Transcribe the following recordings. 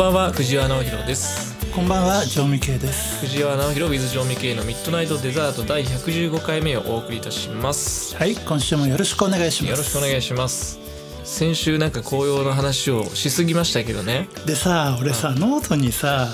ばんは藤原直弘ですこんばんは、ジョーミケイです。藤原直弘 with ジョーミケイのミッドナイトデザート第115回目をお送りいたしますはい、今週もよろしくお願いします。よろしくお願いします先週なんか紅葉の話をしすぎましたけどね。でさ、俺さ、ノートにさ、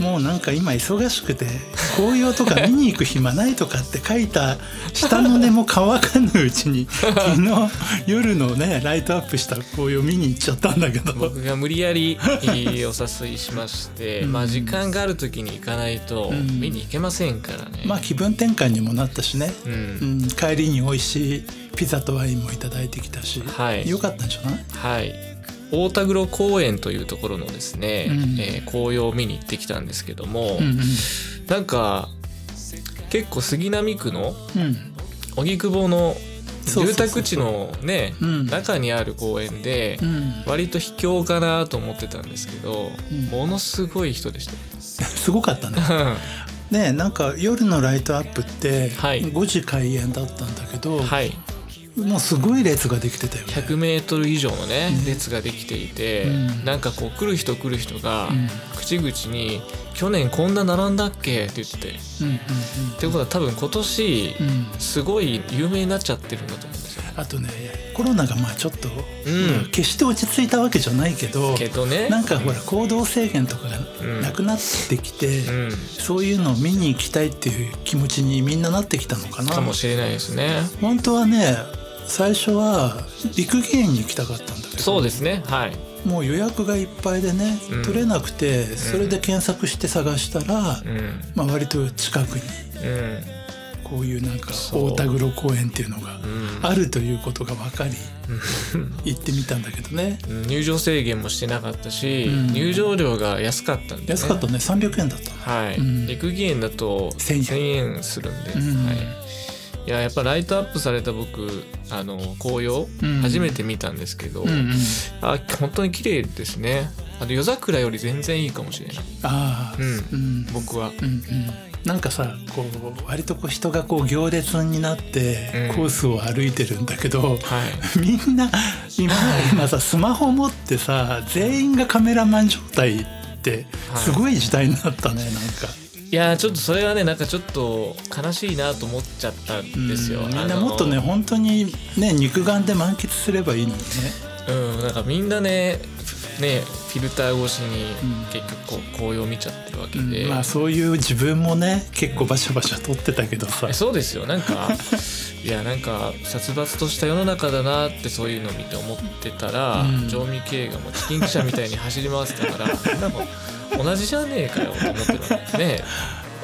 もうなんか今忙しくて紅葉とか見に行く暇ないとかって書いた舌の根も乾かぬうちに 昨日夜のねライトアップした紅葉見に行っちゃったんだけど。僕が無理やりお誘いしまして、まあ時間がある時に行かないとん。見に行けませんからね、まあ気分転換にもなったしね、うん。うん、帰りに美味しいピザとワインもいただいてきたし、はい。よかったんじゃない？はい。大田黒公園というところのですね、うんえー紅葉を見に行ってきたんですけども、うんなんか結構杉並区のうん。うん荻窪の住宅地のねうん。中にある公園でうん。割と秘境かなと思ってたんですけど、うん。ものすごい人でした。すごかったね。ねなんか夜のライトアップってはい。5時開演だったんだけど、はいもうすごい列ができてたよね。100メートル以上のね、ね列ができていて、うん。なんかこう来る人来る人がうん。口々に「去年こんな並んだっけ?」って言って。てうんうん。ってことは多分今年うん。うんすごい有名になっちゃってるんだと思うんですよ。あとねコロナがまあちょっと、ん。決して落ち着いたわけじゃないけどけどね。なんかほら行動制限とかうん。がなくなってきて、うん、そういうのを見に行きたいっていう気持ちにみんななってきたのかな。かもしれないですね。本当はね最初は陸芸園に行きたかったんだけどそうですね。はい。もう予約がいっぱいでね、うん。取れなくてそれで検索して探したら、うん。まあ、割と近くにうん。こういうなんか大田黒公園っていうのがうん。あるということが分かり行ってみたんだけどね。うん。入場制限もしてなかったし、うん。入場料が安かったんで、ね、安かったね。300円だった。はい、うん。陸芸園だと1000 1000円するんで、うん。はい、いややっぱライトアップされた僕あの紅葉、うん。初めて見たんですけど、うんうん。あ本当に綺麗ですね。あと夜桜より全然いいかもしれない、ああ。うん。うん。僕は。うんうん。なんかさこう割とこう人がこう行列になってうん。コースを歩いてるんだけど、はい。みんな今今さスマホ持ってさ全員がカメラマン状態ってはい。すごい時代になったね、なんか。いやーちょっとそれはねなんかちょっと悲しいなと思っちゃったんですよ、うん。みんなもっとね本当にね肉眼で満喫すればいいのにね。うんなんかみんなねねフィルター越しにうん結局こう紅葉見ちゃってるわけで、うん。まあそういう自分もね結構バシャバシャ撮ってたけどさ。え。そうですよなんかいやなんか殺伐とした世の中だなってそういうのを見て思ってたら、うん。ジョーミケイがもうチキン記者みたいに走り回ってたからなんか同じじゃねえかよと思ってるね。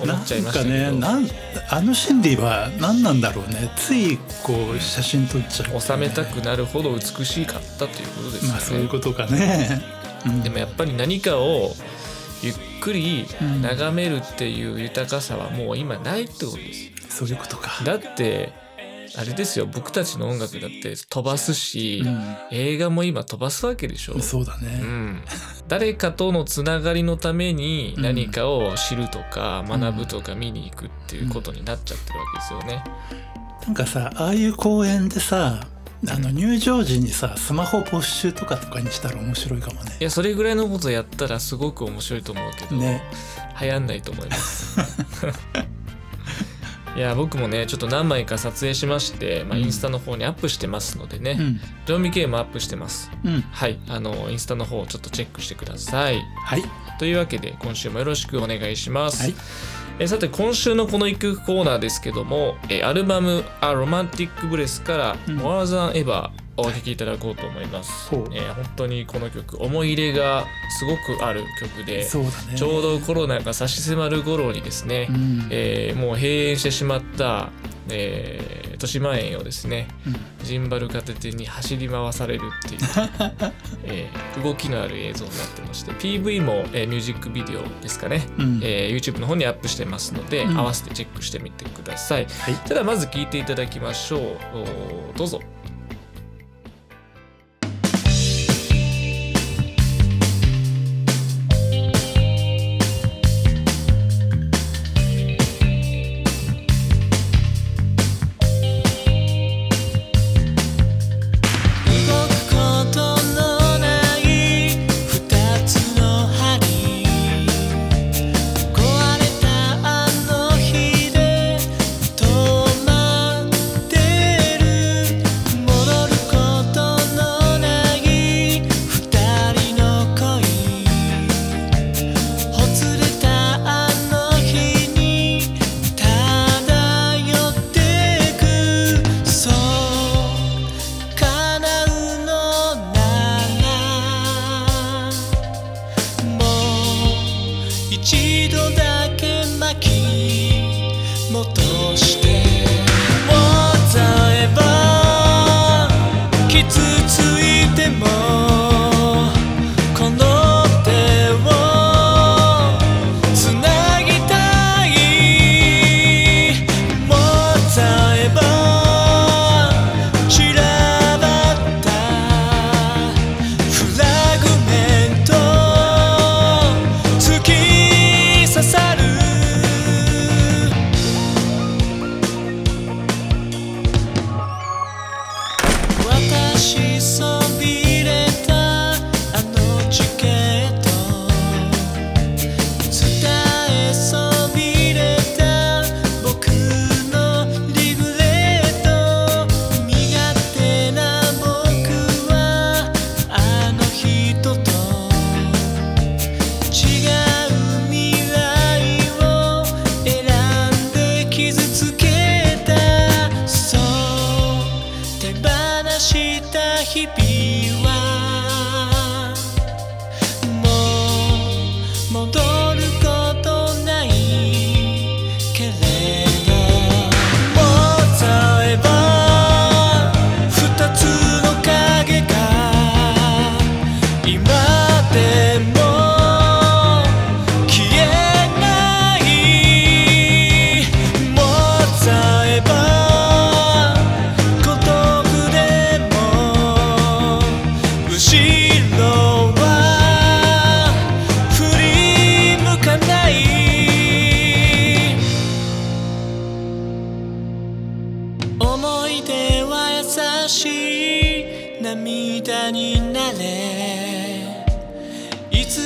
思っちゃいましたけど。なんかねなんあの心理は何なんだろうね。ついこう写真撮っちゃう、収めたくなるほど美しかったということですよね、まあそういうことかね。うん。でもやっぱり何かをゆっくりうん。眺めるっていう豊かさはもう今ないってことですそういうことか。だってあれですよ僕たちの音楽だって飛ばすし、う映画も今飛ばすわけでしょん、そうだうね。ん、誰かとのつながりのためにうん何かを知るとか学ぶとか見に行くっていうことになっちゃってるわけですよね。なんかさああいう公園でさあの入場時にさスマホ没収とかとかにしたら面白いかもねい。やそれぐらいのことやったらすごく面白いと思うけど、ね。流行んないと思います。いや僕もねちょっと何枚か撮影しまして、まあ、うん。インスタの方にアップしてますのでね、うん。ジョーミケイもアップしてます。うん。はい。あのインスタの方ちょっとチェックしてください。はい。というわけで今週もよろしくお願いします、はい。えさて今週のこの一曲コーナーですけどもえアルバム「A Romantic Bliss」から「うん。More Than Ever」お聴きいただこうと思います、ほう。えー本当にこの曲思い入れがすごくある曲でね。ちょうどコロナが差し迫る頃にですね、うん。えーもう閉園してしまった、えー豊島園をですねうん。ジンバル片手に走り回されるっていう、えー動きのある映像になってまして PV も、えーミュージックビデオですかね、うん。えー YouTube の方にアップしてますので、うん。合わせてチェックしてみてください。はい。それではまず聴いていただきましょう。どうぞ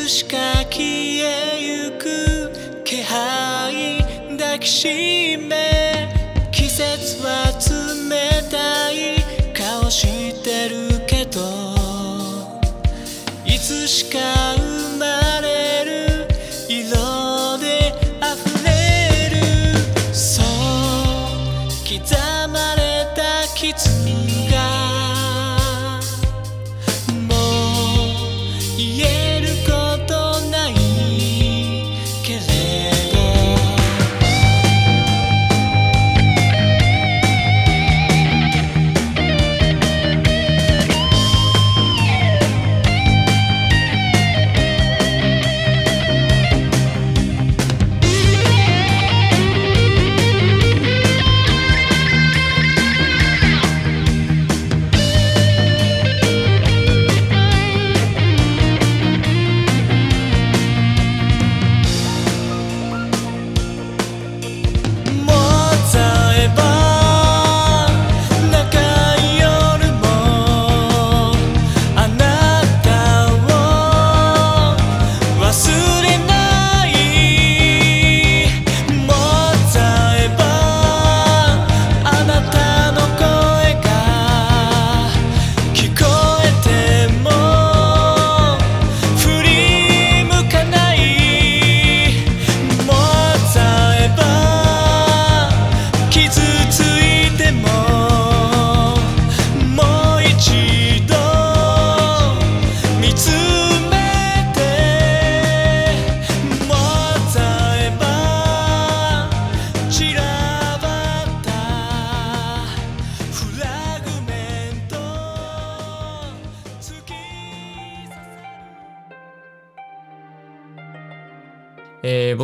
しか消えゆく気配抱きしめ季節は冷たい顔してるけどいつしか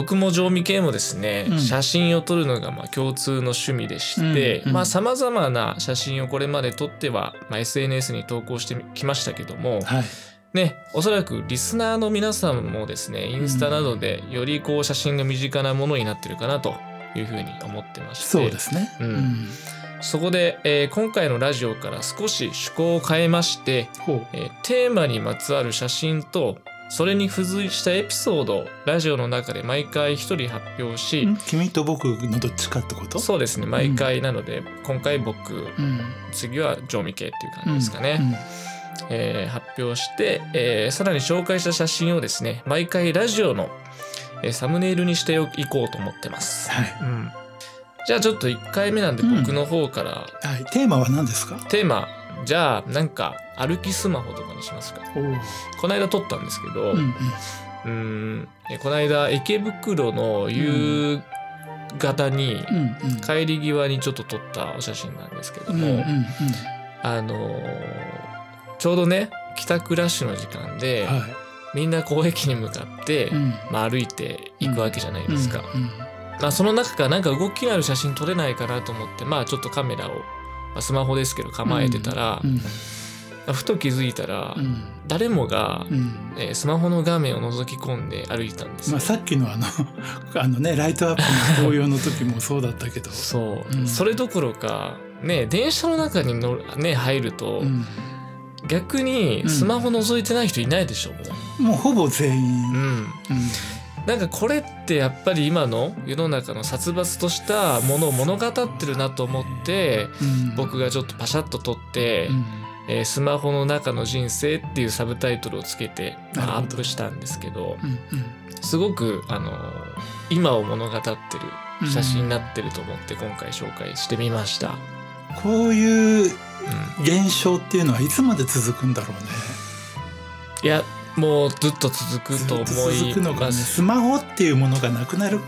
僕も常味系もですね、うん。写真を撮るのがまあ共通の趣味でして、うんうん。まあさまざまな写真をこれまで撮っては、まあ、SNS に投稿してきましたけども、はい。ね、おそらくリスナーの皆さんもですねインスタなどでよりこう写真が身近なものになってるかなというふうに思ってましてそうですね。うん。そこで、えー今回のラジオから少し趣向を変えまして、えーテーマにまつわる写真とそれに付随したエピソードをラジオの中で毎回一人発表し、ん。君と僕のどっちかってこと？そうですね。毎回なので、今回僕うん。次は常味系っていう感じですかね、うん。えー発表して、えーさらに紹介した写真をですね毎回ラジオの、えーサムネイルにしていこうと思ってます、はい。うん、じゃあちょっと1回目なんでうん。僕の方から、はい、テーマは何ですか？テーマじゃあなんか歩きスマホとかにしますか。この間撮ったんですけど、うんうん。ううんえこの間池袋の夕方にうんうん。帰り際にちょっと撮ったお写真なんですけども、うんうんうん。あのーちょうどね帰宅ラッシュの時間で、はい。みんなこう駅に向かって、うん。まあ、歩いていくわけじゃないですか、うんまあ、その中からなんか動きのある写真撮れないかなと思ってまあちょっとカメラを、まあ、スマホですけど構えてたら、うんふと気づいたら、うん。誰もが、うん。えースマホの画面を覗き込んで歩いてたんですよ、まあ、さっきのあの あのねライトアップの紅葉の時もそうだったけど、そう、うん。それどころかね電車の中にの、ね、入ると、うん。逆にスマホ覗いてない人いないでしょ、もう。もうほぼ全員、うん。うんなんかこれってやっぱり今の世の中の殺伐としたものを物語ってるなと思ってうん。僕がちょっとパシャッと撮って、うん。えースマホの中の人生」っていうサブタイトルをつけて、まあアップしたんですけどうんうん。すごく、あのー今を物語ってる写真になってると思って今回紹介してみました。こういううん。現象っていうのはいつまで続くんだろうね。いやもうずっと続くと思います。スマホっていうものがなくなる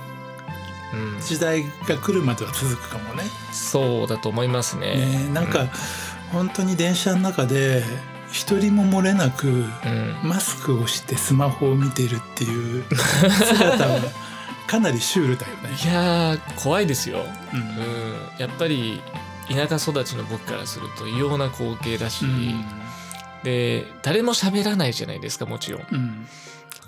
うん、時代が来るまでは続くかもねそうだと思いますね。ねなんか、本当に電車の中で一人も漏れなくうん、マスクをしてスマホを見てるっていう姿はかなりシュールだよね。いやー怖いですよ。うんうん、やっぱり田舎育ちの僕からすると異様な光景だし、で誰も喋らないじゃないですかもちろん。だうん。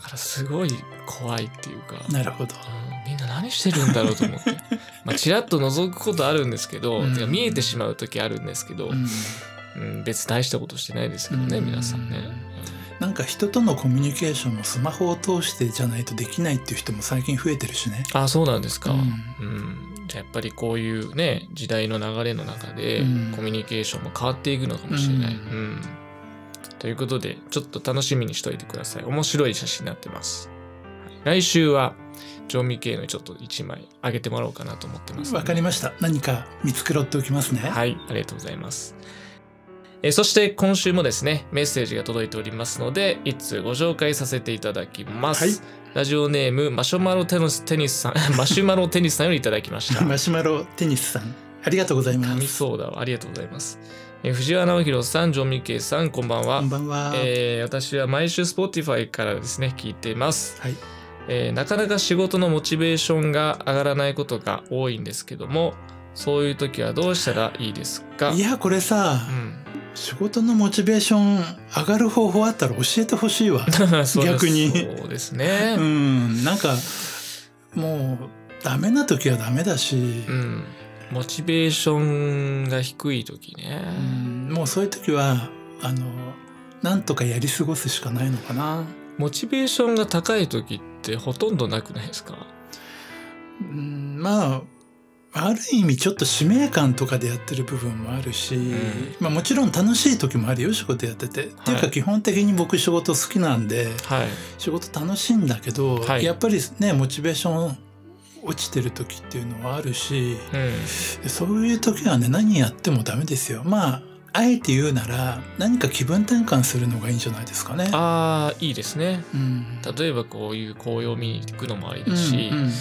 からすごい怖いっていうか、なるほど。うんみんな何してるんだろうと思って。まあちらっと覗くことあるんですけど、うん。見えてしまう時あるんですけど、うん。うん別に大したことしてないですけどね、うん。皆さんね。なんか人とのコミュニケーションもスマホを通してじゃないとできないっていう人も最近増えてるしね。あそうなんですか。ううん。んじゃあやっぱりこういうね時代の流れの中でうん。コミュニケーションも変わっていくのかもしれない。ううんということでちょっと楽しみにしといてください。面白い写真になってます。はい来週は調味系のちょっと1枚あげてもらおうかなと思ってます、わかりました。何か見繕っておきますね。はい、ありがとうございます。えーそして今週もですね、メッセージが届いておりますので、一通ご紹介させていただきます。はいラジオネームマシュマロテニステニスさん、マシュマロテニスさんよりいただきました。マシュマロテニスさん、ありがとうございま噛みす。そうだわ。ありがとうございます。えー藤原直弘さん、ジョンミケイさん、こんばんは。こんばんは。えー私は毎週 Spotify からですね、聞いています。はい。えーなかなか仕事のモチベーションが上がらないことが多いんですけども、そういう時はどうしたらいいですか？いやこれさ、うん仕事のモチベーション上がる方法あったら教えてほしいわ。逆にそうですねう。ん、なんかもうダメな時はダメだし、うん。モチベーションが低い時ね。うんもうそういう時はあのなんとかやり過ごすしかないのかな。モチベーションが高い時ってほとんどなくないですか？うん、まあある意味ちょっと使命感とかでやってる部分もあるし、んまあ、もちろん楽しい時もあるよ仕事やってて。っていうか基本的に僕仕事好きなんではい。仕事楽しいんだけど、はいやっぱりねモチベーション落ちてる時っていうのはあるしうん。でそういう時はね何やってもダメですよ。まああえて言うなら何か気分転換するのがいいんじゃないですかね。ああ、いいですね。うん例えばこういう紅葉を見に行くのもありだし、うんうん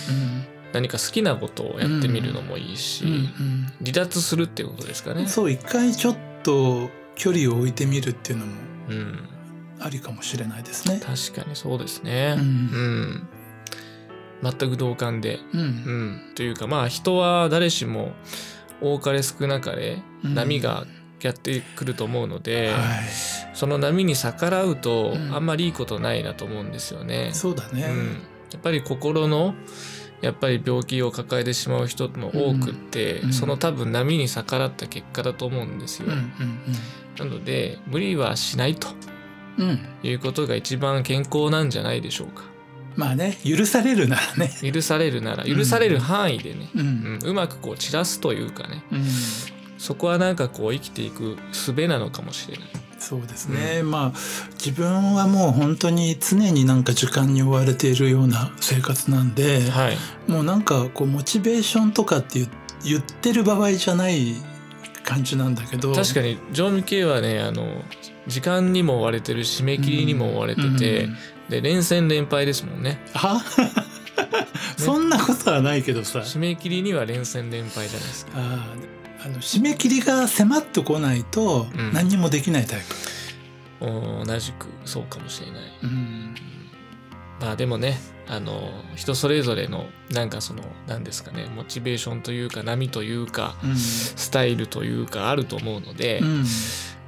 何か好きなことをやってみるのもいいし、うんうん離脱するってことですかね。そう一回ちょっと距離を置いてみるっていうのもうん。ありかもしれないですね。確かにそうですね。ううんん。全く同感で。うんうん。というかまあ人は誰しも多かれ少なかれうん波がやってくると思うので、はい、その波に逆らうとうんあんまりいいことないなと思うんですよね。そうだね。うん、やっぱり心のやっぱり病気を抱えてしまう人の多くって、うんうんその多分波に逆らった結果だと思うんですよ。うんなので無理はしないとうんうん。うん。いうことが一番健康なんじゃないでしょうか。まあね許されるならね。許されるなら許される範囲でね、ううんうまくこう散らすというかねうん。そこはなんかこう生きていく術なのかもしれない。そうですね、まあ自分はもう本当に常になんか時間に追われているような生活なんで、はい、もうなんかこうモチベーションとかって言言ってる場合じゃない感じなんだけど確かに常味系はねあの時間にも追われてる締め切りにも追われてて、うんで連戦連敗ですもんね。あ そんなことはないけどさ。締め切りには連戦連敗じゃないですか。あーあの締め切りが迫ってこないとうん。何にもできないタイお同じくそうかもしれない。プ、うん。まあでもねあの人それぞれのなんかその何ですかねモチベーションというか波というかうん。スタイルというかあると思うので、うん。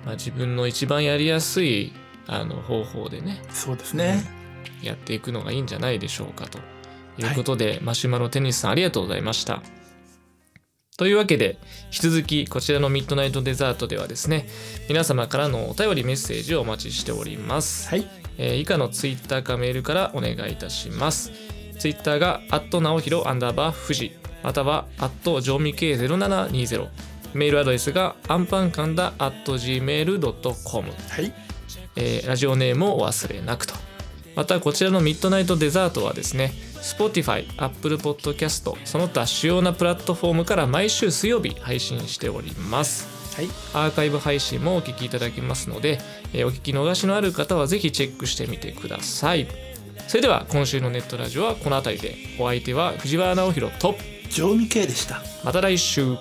まあ、自分の一番やりやすいあの方法でね。そうですね、やっていくのがいいんじゃないでしょうかと。い。うことで、マシュマロテニスさんありがとうございました。というわけで引き続きこちらのミッドナイトデザートではですね皆様からのお便りメッセージをお待ちしております、はい。えー以下のツイッターかメールからお願いいたします。ツイッターがアット直弘アンダーバー富士またはアットジョミ系0720メールアドレスがアンパンカンダアット gmail.com はいえーラジオネームをお忘れなくと。またこちらのミッドナイトデザートはですね Spotify、Apple Podcast その他主要なプラットフォームから毎週水曜日配信しております。はい。アーカイブ配信もお聞きいただけますので、えーお聞き逃しのある方はぜひチェックしてみてください。それでは今週のネットラジオはこの辺りで。お相手は藤原直弘と。常味系でした。また来週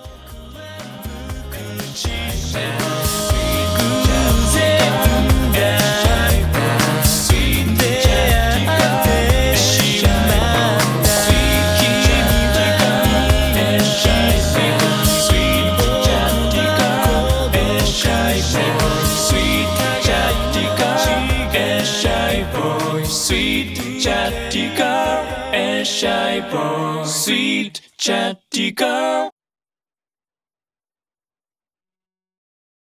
チャッティカ